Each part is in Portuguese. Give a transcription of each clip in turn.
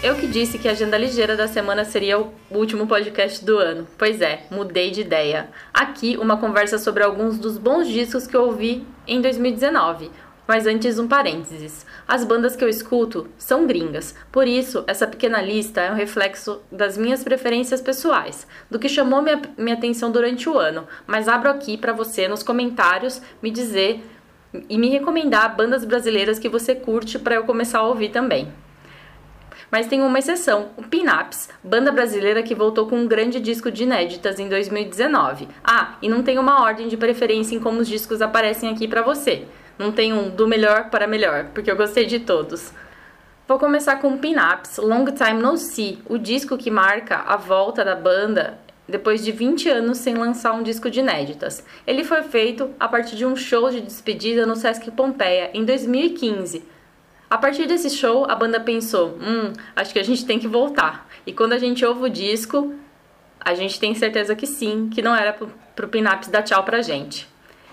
Eu que disse que a agenda ligeira da semana seria o último podcast do ano. Pois é, mudei de ideia. Aqui uma conversa sobre alguns dos bons discos que eu ouvi em 2019. Mas antes um parênteses. As bandas que eu escuto são gringas, por isso essa pequena lista é um reflexo das minhas preferências pessoais, do que chamou minha, minha atenção durante o ano. Mas abro aqui para você nos comentários me dizer e me recomendar bandas brasileiras que você curte para eu começar a ouvir também. Mas tem uma exceção, o Pinaps, banda brasileira que voltou com um grande disco de inéditas em 2019. Ah, e não tem uma ordem de preferência em como os discos aparecem aqui para você. Não tem um do melhor para melhor, porque eu gostei de todos. Vou começar com Pinaps, Long Time No See, o disco que marca a volta da banda depois de 20 anos sem lançar um disco de inéditas. Ele foi feito a partir de um show de despedida no Sesc Pompeia em 2015 a partir desse show, a banda pensou: hum, acho que a gente tem que voltar. E quando a gente ouve o disco, a gente tem certeza que sim, que não era pro, pro Pinaps dar tchau pra gente.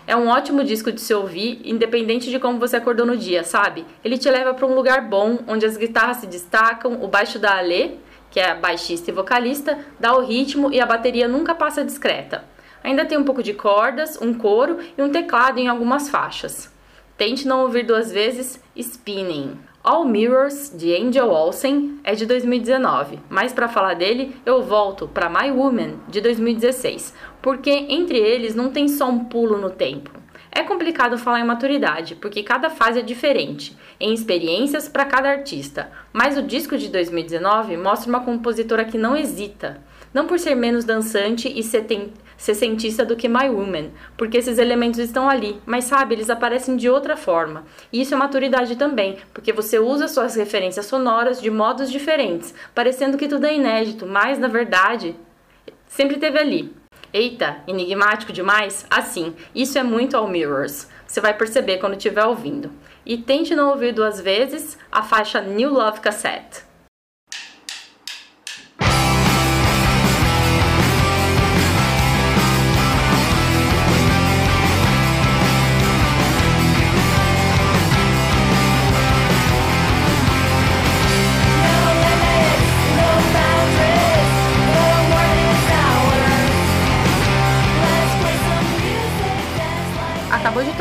É um ótimo disco de se ouvir, independente de como você acordou no dia, sabe? Ele te leva para um lugar bom, onde as guitarras se destacam, o baixo da Alê, que é baixista e vocalista, dá o ritmo e a bateria nunca passa discreta. Ainda tem um pouco de cordas, um coro e um teclado em algumas faixas. Tente não ouvir duas vezes Spinning. All Mirrors, de Angel Olsen, é de 2019, mas para falar dele, eu volto para My Woman, de 2016, porque entre eles não tem só um pulo no tempo. É complicado falar em maturidade, porque cada fase é diferente, em experiências para cada artista, mas o disco de 2019 mostra uma compositora que não hesita, não por ser menos dançante e sessentista do que My Woman, porque esses elementos estão ali, mas sabe, eles aparecem de outra forma. E isso é maturidade também, porque você usa suas referências sonoras de modos diferentes, parecendo que tudo é inédito, mas na verdade sempre teve ali. Eita, enigmático demais? Assim, isso é muito All Mirrors. Você vai perceber quando estiver ouvindo. E tente não ouvir duas vezes a faixa New Love Cassette.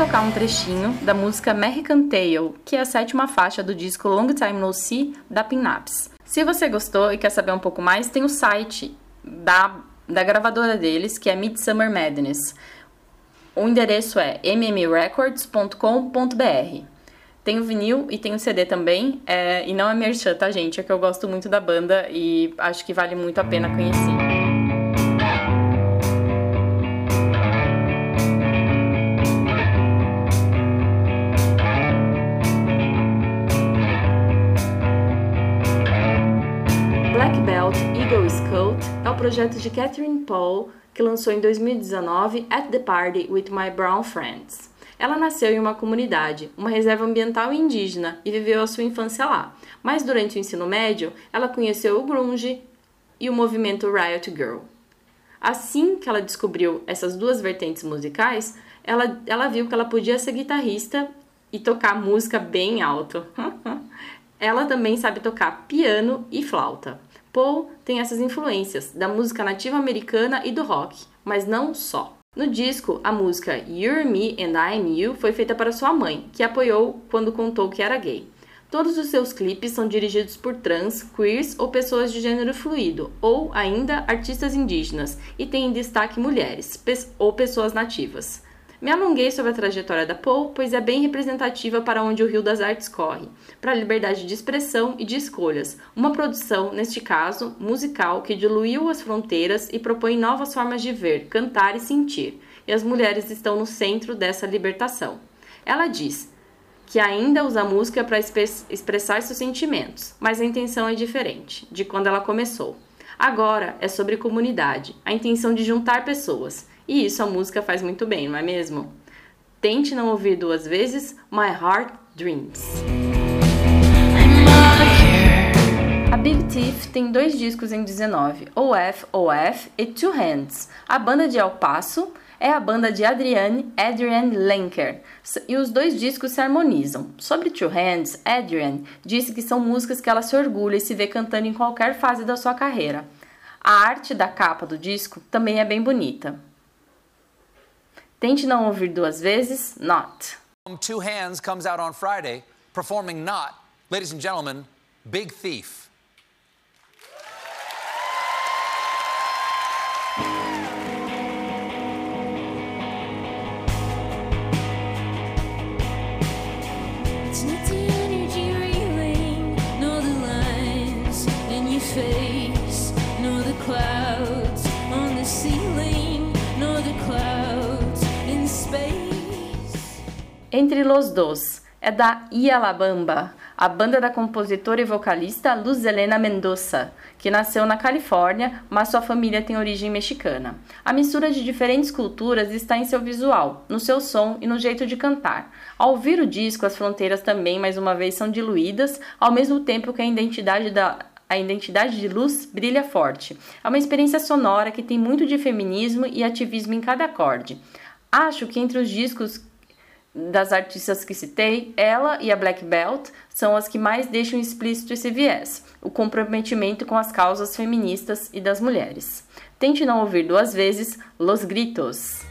Tocar um trechinho da música American Tale, que é a sétima faixa do disco Long Time No See da Pinaps. Se você gostou e quer saber um pouco mais, tem o site da, da gravadora deles, que é Midsummer Madness. O endereço é mmrecords.com.br. Tem o vinil e tem o CD também, é, e não é merchan, tá, gente? É que eu gosto muito da banda e acho que vale muito a pena conhecer. Projeto de Catherine Paul que lançou em 2019 At the Party with My Brown Friends. Ela nasceu em uma comunidade, uma reserva ambiental indígena, e viveu a sua infância lá. Mas durante o ensino médio, ela conheceu o grunge e o movimento Riot Girl. Assim que ela descobriu essas duas vertentes musicais, ela, ela viu que ela podia ser guitarrista e tocar música bem alto. ela também sabe tocar piano e flauta. Paul tem essas influências da música nativa americana e do rock, mas não só. No disco, a música You're Me and I'm You foi feita para sua mãe, que apoiou quando contou que era gay. Todos os seus clipes são dirigidos por trans, queers ou pessoas de gênero fluido, ou ainda artistas indígenas, e tem em destaque mulheres ou pessoas nativas. Me alonguei sobre a trajetória da Paul, pois é bem representativa para onde o Rio das Artes corre, para a liberdade de expressão e de escolhas, uma produção, neste caso, musical que diluiu as fronteiras e propõe novas formas de ver, cantar e sentir, e as mulheres estão no centro dessa libertação. Ela diz que ainda usa a música para expressar seus sentimentos, mas a intenção é diferente de quando ela começou. Agora é sobre comunidade, a intenção de juntar pessoas e isso a música faz muito bem, não é mesmo? Tente não ouvir duas vezes My Heart Dreams. A Big Thief tem dois discos em 19, OF, OF e Two Hands. A banda de El Paso é a banda de Adrienne, Adrienne Lenker, e os dois discos se harmonizam. Sobre Two Hands, Adrienne disse que são músicas que ela se orgulha e se vê cantando em qualquer fase da sua carreira. A arte da capa do disco também é bem bonita. Tente não ouvir duas vezes, Not. Two Hands comes out on Friday, performing Not. Ladies and gentlemen, Big Thief. Entre los dos é da Ialabamba, a banda da compositora e vocalista Luz Helena Mendoza, que nasceu na Califórnia, mas sua família tem origem mexicana. A mistura de diferentes culturas está em seu visual, no seu som e no jeito de cantar. Ao ouvir o disco, as fronteiras também mais uma vez são diluídas, ao mesmo tempo que a identidade da a identidade de luz brilha forte. É uma experiência sonora que tem muito de feminismo e ativismo em cada acorde. Acho que entre os discos das artistas que citei, ela e a Black Belt são as que mais deixam explícito esse viés, o comprometimento com as causas feministas e das mulheres. Tente não ouvir duas vezes Los Gritos.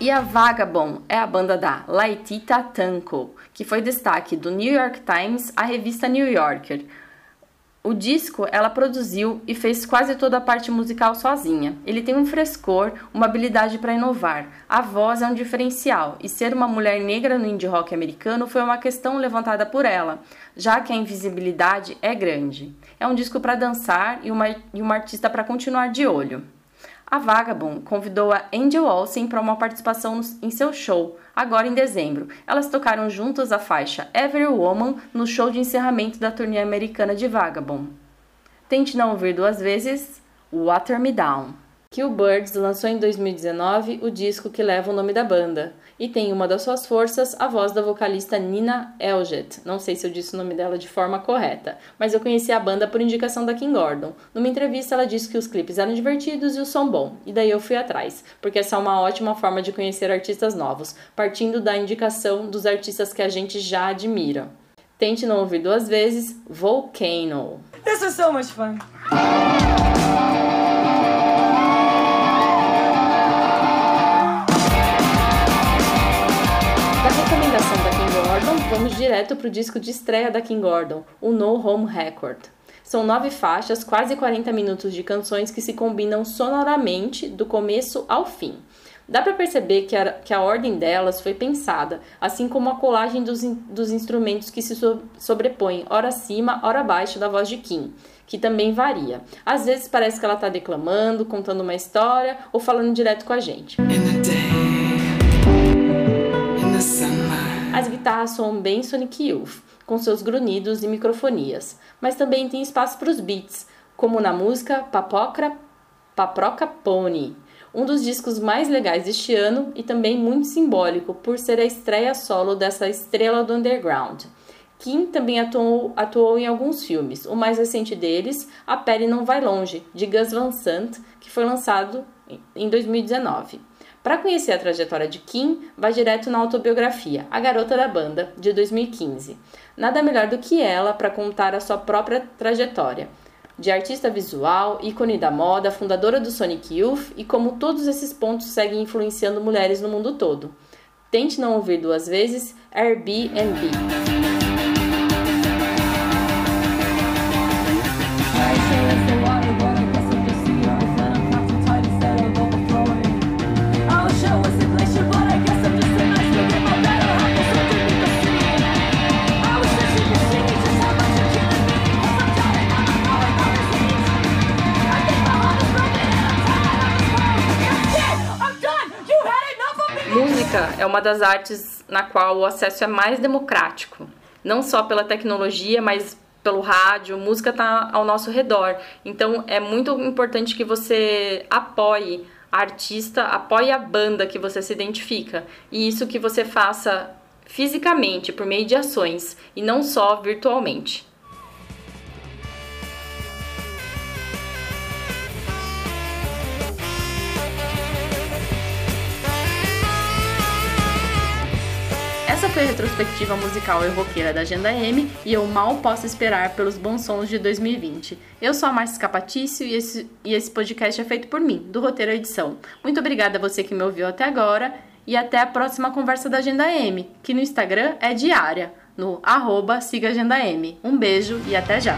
E a Vagabond é a banda da Laetita Tanko, que foi destaque do New York Times à revista New Yorker, o disco ela produziu e fez quase toda a parte musical sozinha. Ele tem um frescor, uma habilidade para inovar. A voz é um diferencial e ser uma mulher negra no indie rock americano foi uma questão levantada por ela, já que a invisibilidade é grande. É um disco para dançar e uma, e uma artista para continuar de olho. A Vagabond convidou a Angel Olsen para uma participação em seu show, agora em dezembro. Elas tocaram juntas a faixa Every Woman no show de encerramento da turnê americana de Vagabond. Tente não ouvir duas vezes Water Me Down. Kill Birds lançou em 2019 o disco que leva o nome da banda e tem uma das suas forças a voz da vocalista Nina Elget. Não sei se eu disse o nome dela de forma correta, mas eu conheci a banda por indicação da Kim Gordon. Numa entrevista ela disse que os clipes eram divertidos e o som bom, e daí eu fui atrás, porque essa é uma ótima forma de conhecer artistas novos, partindo da indicação dos artistas que a gente já admira. Tente não ouvir duas vezes Volcano. This is so much fun. Vamos direto para o disco de estreia da King Gordon, o No Home Record. São nove faixas, quase 40 minutos de canções que se combinam sonoramente do começo ao fim. Dá para perceber que a, que a ordem delas foi pensada, assim como a colagem dos, dos instrumentos que se so, sobrepõem, ora acima, ora abaixo da voz de Kim, que também varia. Às vezes parece que ela está declamando, contando uma história ou falando direto com a gente. As guitarras soam bem Sonic Youth, com seus grunhidos e microfonias, mas também tem espaço para os beats, como na música Papoca, Paproca Pony, um dos discos mais legais deste ano e também muito simbólico por ser a estreia solo dessa estrela do underground. Kim também atuou, atuou, em alguns filmes, o mais recente deles, A Pele Não Vai Longe, de Gus Van Sant, que foi lançado em 2019. Para conhecer a trajetória de Kim, vá direto na autobiografia A Garota da Banda, de 2015. Nada melhor do que ela para contar a sua própria trajetória. De artista visual, ícone da moda, fundadora do Sonic Youth e como todos esses pontos seguem influenciando mulheres no mundo todo. Tente não ouvir duas vezes Airbnb. Uma das artes na qual o acesso é mais democrático, não só pela tecnologia, mas pelo rádio, música está ao nosso redor. Então é muito importante que você apoie a artista, apoie a banda que você se identifica. E isso que você faça fisicamente, por meio de ações, e não só virtualmente. Foi a retrospectiva musical e roqueira da Agenda M e eu mal posso esperar pelos bons sons de 2020. Eu sou a Márcia Capatício e esse, e esse podcast é feito por mim, do Roteiro Edição. Muito obrigada a você que me ouviu até agora e até a próxima conversa da Agenda M, que no Instagram é diária, no arroba siga Agenda M. Um beijo e até já!